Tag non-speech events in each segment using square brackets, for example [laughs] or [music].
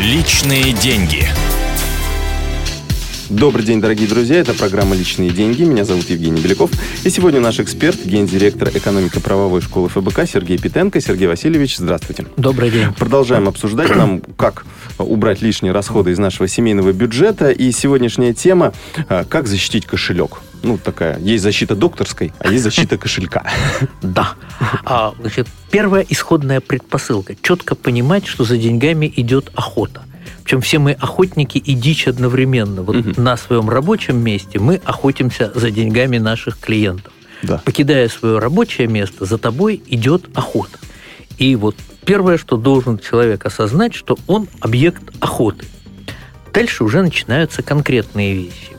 Личные деньги. Добрый день, дорогие друзья. Это программа «Личные деньги». Меня зовут Евгений Беляков. И сегодня наш эксперт, гендиректор экономико-правовой школы ФБК Сергей Питенко. Сергей Васильевич, здравствуйте. Добрый день. Продолжаем обсуждать нам, как убрать лишние расходы из нашего семейного бюджета. И сегодняшняя тема – как защитить кошелек. Ну, такая, есть защита докторской, а есть защита [laughs] кошелька. Да. А, значит, первая исходная предпосылка – четко понимать, что за деньгами идет охота. Причем все мы охотники и дичь одновременно. Вот угу. на своем рабочем месте мы охотимся за деньгами наших клиентов. Да. Покидая свое рабочее место, за тобой идет охота. И вот первое, что должен человек осознать, что он объект охоты. Дальше уже начинаются конкретные вещи.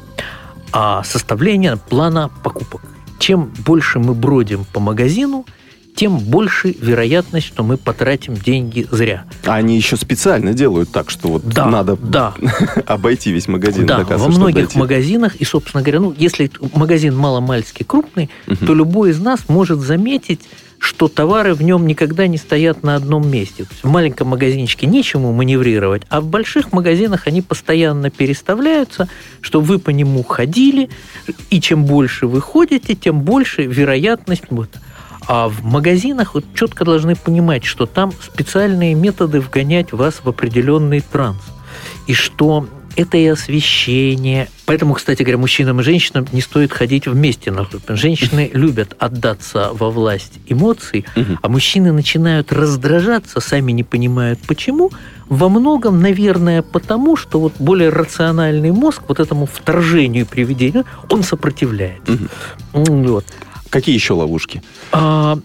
А составление плана покупок. Чем больше мы бродим по магазину – тем больше вероятность, что мы потратим деньги зря. А они еще специально делают так, что вот да, надо да. [laughs] обойти весь магазин. Да, во многих магазинах, и, собственно говоря, ну, если магазин маломальски крупный, угу. то любой из нас может заметить, что товары в нем никогда не стоят на одном месте. В маленьком магазинчике нечему маневрировать, а в больших магазинах они постоянно переставляются, чтобы вы по нему ходили, и чем больше вы ходите, тем больше вероятность... Вот, а в магазинах вот четко должны понимать, что там специальные методы вгонять вас в определенный транс. И что это и освещение. Поэтому, кстати говоря, мужчинам и женщинам не стоит ходить вместе на группы. Женщины любят отдаться во власть эмоций, а мужчины начинают раздражаться, сами не понимают почему. Во многом, наверное, потому, что вот более рациональный мозг вот этому вторжению приведению, он сопротивляется. Вот. Какие еще ловушки? А,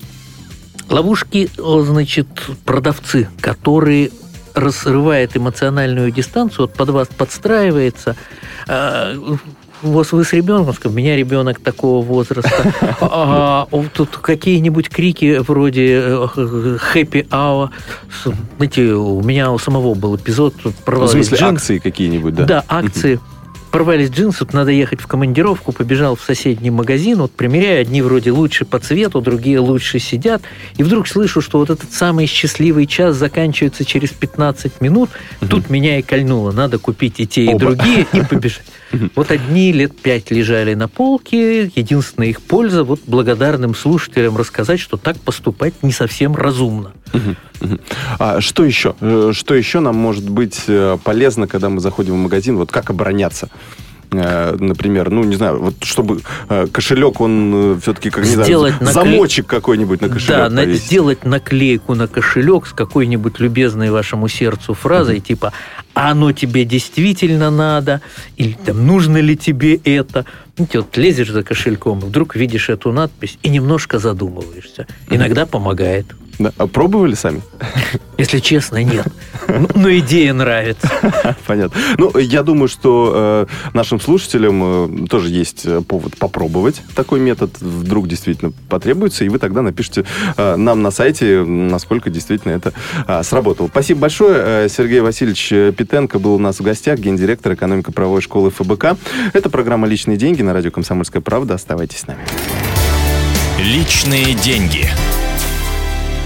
ловушки, значит, продавцы, которые разрывает эмоциональную дистанцию, вот под вас подстраивается. А, вот вы с ребенком, у меня ребенок такого возраста, [laughs] а, а тут какие-нибудь крики вроде happy hour. Знаете, у меня у самого был эпизод. В смысле, акции какие-нибудь, да? Да, акции порвались джинсы, надо ехать в командировку, побежал в соседний магазин, вот примеряю, одни вроде лучше по цвету, другие лучше сидят, и вдруг слышу, что вот этот самый счастливый час заканчивается через 15 минут, угу. тут меня и кольнуло, надо купить и те, и Оба. другие, и [laughs] побежать. Вот одни лет пять лежали на полке, единственная их польза вот благодарным слушателям рассказать, что так поступать не совсем разумно. А что еще? Э, что еще нам может быть э, полезно, когда мы заходим в магазин? Вот как обороняться? Э, например, ну, не знаю, вот чтобы кошелек, он все-таки, как, не сделать знаю, наклей... замочек какой-нибудь на кошелек Да, повесить. сделать наклейку на кошелек с какой-нибудь любезной вашему сердцу фразой, mm-hmm. типа а оно тебе действительно надо, или там, нужно ли тебе это. Знаете, вот лезешь за кошельком, вдруг видишь эту надпись и немножко задумываешься. Иногда помогает. Да. А пробовали сами? Если честно, нет. Но ну, идея нравится. [laughs] Понятно. Ну, я думаю, что э, нашим слушателям э, тоже есть э, повод попробовать такой метод. Вдруг действительно потребуется, и вы тогда напишите э, нам на сайте, насколько действительно это э, сработало. Спасибо большое. Сергей Васильевич Питенко был у нас в гостях, гендиректор экономико-правовой школы ФБК. Это программа «Личные деньги» на радио «Комсомольская правда». Оставайтесь с нами. Личные деньги.